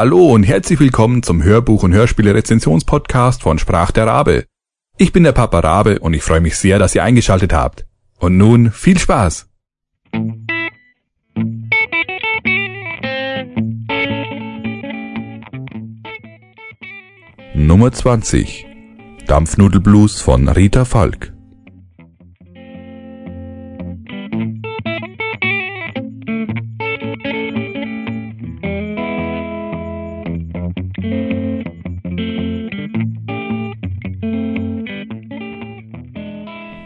Hallo und herzlich willkommen zum Hörbuch- und Hörspiele-Rezensionspodcast von Sprach der Rabe. Ich bin der Papa Rabe und ich freue mich sehr, dass ihr eingeschaltet habt. Und nun viel Spaß! Nummer 20 Dampfnudelblues von Rita Falk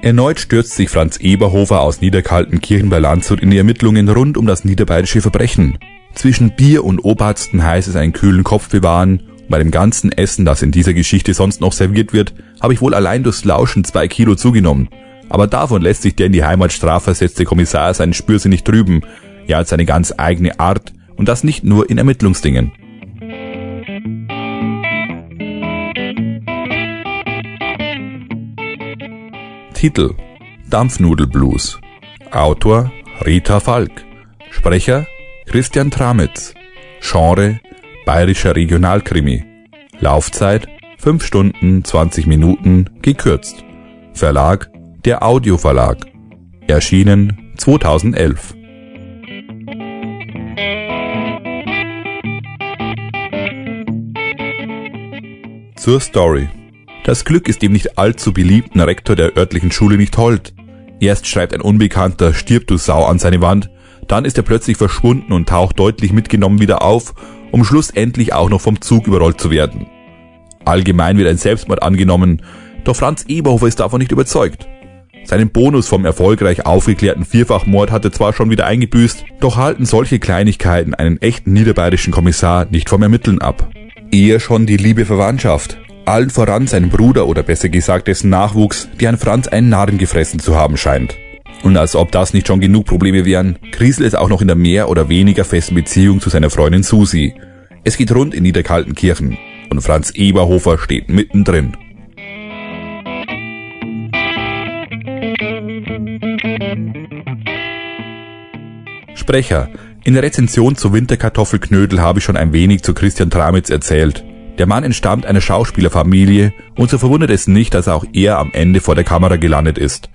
Erneut stürzt sich Franz Eberhofer aus Niederkaltenkirchen bei Landshut in die Ermittlungen rund um das niederbayerische Verbrechen. Zwischen Bier und Obersten heißt es einen kühlen Kopf bewahren. Bei dem ganzen Essen, das in dieser Geschichte sonst noch serviert wird, habe ich wohl allein durchs Lauschen zwei Kilo zugenommen. Aber davon lässt sich der in die Heimat strafversetzte Kommissar seinen Spürsinn nicht trüben. Er hat seine ganz eigene Art und das nicht nur in Ermittlungsdingen. Titel Dampfnudelblues. Autor Rita Falk. Sprecher Christian Tramitz. Genre Bayerischer Regionalkrimi. Laufzeit 5 Stunden 20 Minuten gekürzt. Verlag Der Audioverlag Erschienen 2011 Zur Story das Glück ist dem nicht allzu beliebten Rektor der örtlichen Schule nicht hold. Erst schreibt ein Unbekannter Stirb du Sau an seine Wand, dann ist er plötzlich verschwunden und taucht deutlich mitgenommen wieder auf, um schlussendlich auch noch vom Zug überrollt zu werden. Allgemein wird ein Selbstmord angenommen, doch Franz Eberhofer ist davon nicht überzeugt. Seinen Bonus vom erfolgreich aufgeklärten Vierfachmord hat er zwar schon wieder eingebüßt, doch halten solche Kleinigkeiten einen echten niederbayerischen Kommissar nicht vom Ermitteln ab. Eher schon die liebe Verwandtschaft, allen voran sein Bruder oder besser gesagt dessen Nachwuchs, die an Franz einen Narren gefressen zu haben scheint. Und als ob das nicht schon genug Probleme wären, kriselt es auch noch in der mehr oder weniger festen Beziehung zu seiner Freundin Susi. Es geht rund in Niederkaltenkirchen und Franz Eberhofer steht mittendrin. Sprecher. In der Rezension zu Winterkartoffelknödel habe ich schon ein wenig zu Christian Tramitz erzählt. Der Mann entstammt einer Schauspielerfamilie und so verwundert es nicht, dass auch er am Ende vor der Kamera gelandet ist.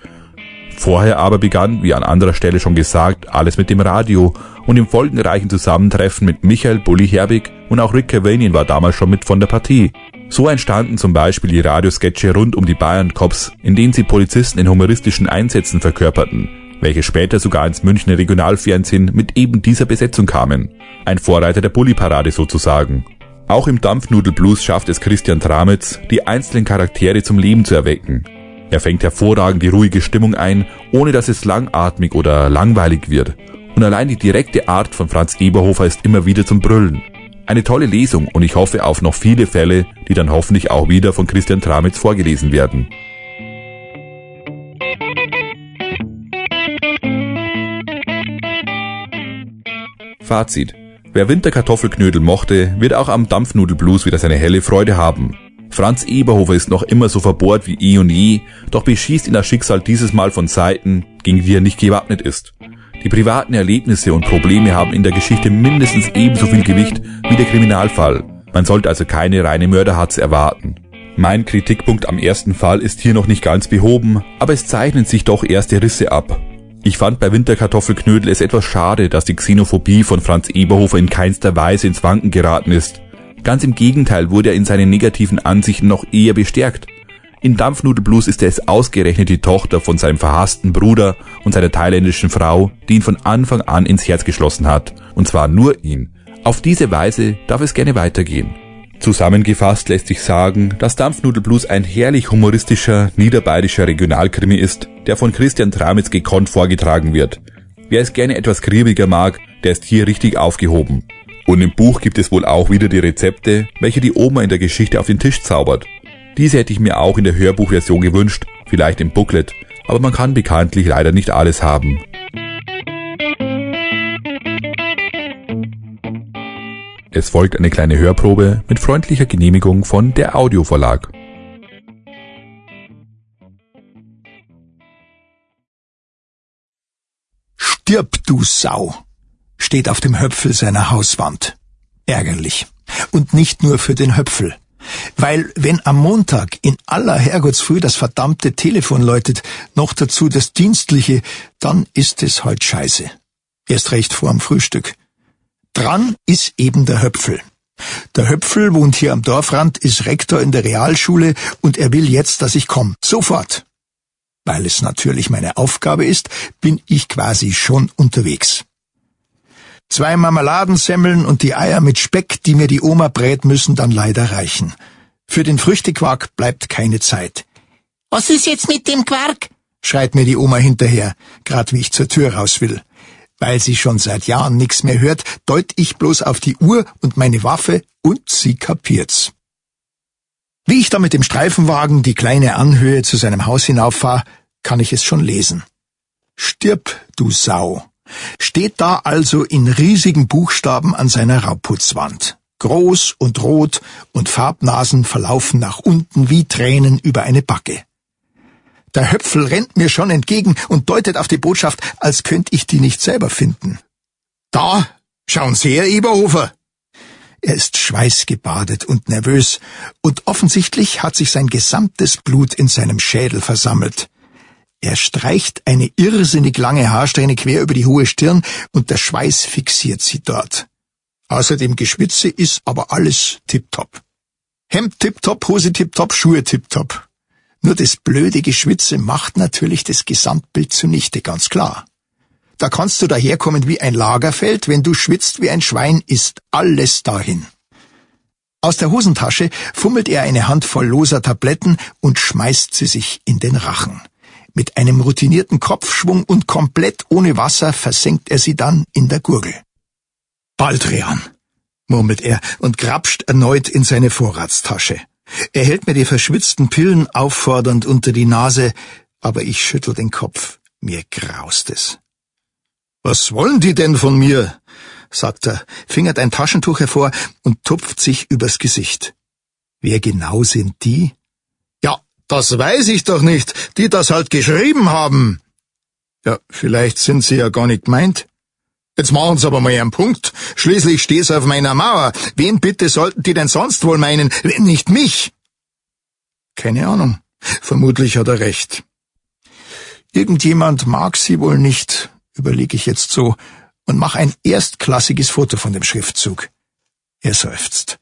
Vorher aber begann, wie an anderer Stelle schon gesagt, alles mit dem Radio und im folgenreichen Zusammentreffen mit Michael Bulli Herbig und auch Rick Cavanian war damals schon mit von der Partie. So entstanden zum Beispiel die Radiosketche rund um die Bayern Cops, in denen sie Polizisten in humoristischen Einsätzen verkörperten, welche später sogar ins Münchner Regionalfernsehen mit eben dieser Besetzung kamen. Ein Vorreiter der Bulli-Parade sozusagen. Auch im Dampfnudelblues schafft es Christian Tramitz, die einzelnen Charaktere zum Leben zu erwecken. Er fängt hervorragend die ruhige Stimmung ein, ohne dass es langatmig oder langweilig wird. Und allein die direkte Art von Franz Eberhofer ist immer wieder zum Brüllen. Eine tolle Lesung und ich hoffe auf noch viele Fälle, die dann hoffentlich auch wieder von Christian Tramitz vorgelesen werden. Fazit Wer Winterkartoffelknödel mochte, wird auch am Dampfnudelblues wieder seine helle Freude haben. Franz Eberhofer ist noch immer so verbohrt wie eh und je, doch beschießt ihn das Schicksal dieses Mal von Seiten, gegen die er nicht gewappnet ist. Die privaten Erlebnisse und Probleme haben in der Geschichte mindestens ebenso viel Gewicht wie der Kriminalfall. Man sollte also keine reine Mörderhatze erwarten. Mein Kritikpunkt am ersten Fall ist hier noch nicht ganz behoben, aber es zeichnen sich doch erste Risse ab. Ich fand bei Winterkartoffelknödel es etwas schade, dass die Xenophobie von Franz Eberhofer in keinster Weise ins Wanken geraten ist. Ganz im Gegenteil wurde er in seinen negativen Ansichten noch eher bestärkt. In Dampfnudelblues ist er es ausgerechnet die Tochter von seinem verhassten Bruder und seiner thailändischen Frau, die ihn von Anfang an ins Herz geschlossen hat. Und zwar nur ihn. Auf diese Weise darf es gerne weitergehen. Zusammengefasst lässt sich sagen, dass Dampfnudelblues ein herrlich humoristischer, niederbayerischer Regionalkrimi ist, der von Christian Tramitz gekonnt vorgetragen wird. Wer es gerne etwas griebiger mag, der ist hier richtig aufgehoben. Und im Buch gibt es wohl auch wieder die Rezepte, welche die Oma in der Geschichte auf den Tisch zaubert. Diese hätte ich mir auch in der Hörbuchversion gewünscht, vielleicht im Booklet, aber man kann bekanntlich leider nicht alles haben. Es folgt eine kleine Hörprobe mit freundlicher Genehmigung von der Audioverlag. Stirb, du Sau, steht auf dem Höpfel seiner Hauswand. Ärgerlich. Und nicht nur für den Höpfel. Weil wenn am Montag in aller Herrgottsfrüh das verdammte Telefon läutet, noch dazu das dienstliche, dann ist es halt scheiße. Erst recht vorm Frühstück. Dran ist eben der Höpfel. Der Höpfel wohnt hier am Dorfrand, ist Rektor in der Realschule und er will jetzt, dass ich komme. Sofort. Weil es natürlich meine Aufgabe ist, bin ich quasi schon unterwegs. Zwei Marmeladensemmeln und die Eier mit Speck, die mir die Oma brät, müssen dann leider reichen. Für den Früchtequark bleibt keine Zeit. Was ist jetzt mit dem Quark? schreit mir die Oma hinterher, grad wie ich zur Tür raus will. Weil sie schon seit Jahren nix mehr hört, deut ich bloß auf die Uhr und meine Waffe und sie kapiert's. Wie ich da mit dem Streifenwagen die kleine Anhöhe zu seinem Haus hinauffahr, kann ich es schon lesen. Stirb, du Sau. Steht da also in riesigen Buchstaben an seiner Rauputzwand. Groß und rot und Farbnasen verlaufen nach unten wie Tränen über eine Backe. Der Höpfel rennt mir schon entgegen und deutet auf die Botschaft, als könnte ich die nicht selber finden. Da, schauen Sie her, Eberhofer. Er ist schweißgebadet und nervös, und offensichtlich hat sich sein gesamtes Blut in seinem Schädel versammelt. Er streicht eine irrsinnig lange Haarsträhne quer über die hohe Stirn, und der Schweiß fixiert sie dort. Außer dem Geschwitze ist aber alles tipptopp. Hemd tipptopp, Hose tipptopp, Schuhe tipptopp. Nur das blöde Geschwitze macht natürlich das Gesamtbild zunichte, ganz klar. Da kannst du daherkommen wie ein Lagerfeld, wenn du schwitzt wie ein Schwein, ist alles dahin. Aus der Hosentasche fummelt er eine Handvoll loser Tabletten und schmeißt sie sich in den Rachen. Mit einem routinierten Kopfschwung und komplett ohne Wasser versenkt er sie dann in der Gurgel. Baldrian, murmelt er und grapscht erneut in seine Vorratstasche. Er hält mir die verschwitzten Pillen auffordernd unter die Nase, aber ich schüttel den Kopf. Mir graust es. Was wollen die denn von mir? sagt er, fingert ein Taschentuch hervor und tupft sich übers Gesicht. Wer genau sind die? Ja, das weiß ich doch nicht, die das halt geschrieben haben. Ja, vielleicht sind sie ja gar nicht meint. Jetzt machen Sie aber mal einen Punkt. Schließlich steh's auf meiner Mauer. Wen bitte sollten die denn sonst wohl meinen, wenn nicht mich? Keine Ahnung. Vermutlich hat er recht. Irgendjemand mag sie wohl nicht, überlege ich jetzt so und mach ein erstklassiges Foto von dem Schriftzug. Er seufzt.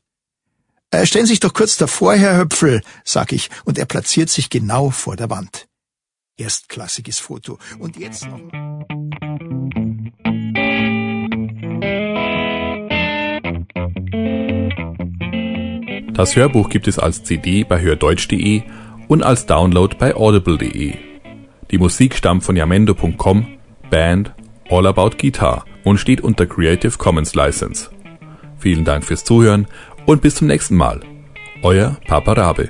Äh, stellen Sie sich doch kurz davor, Herr Höpfel, sag ich, und er platziert sich genau vor der Wand. Erstklassiges Foto. Und jetzt noch. Das Hörbuch gibt es als CD bei hördeutsch.de und als Download bei audible.de. Die Musik stammt von yamendo.com, Band All About Guitar und steht unter Creative Commons License. Vielen Dank fürs Zuhören und bis zum nächsten Mal. Euer Papa Rabe.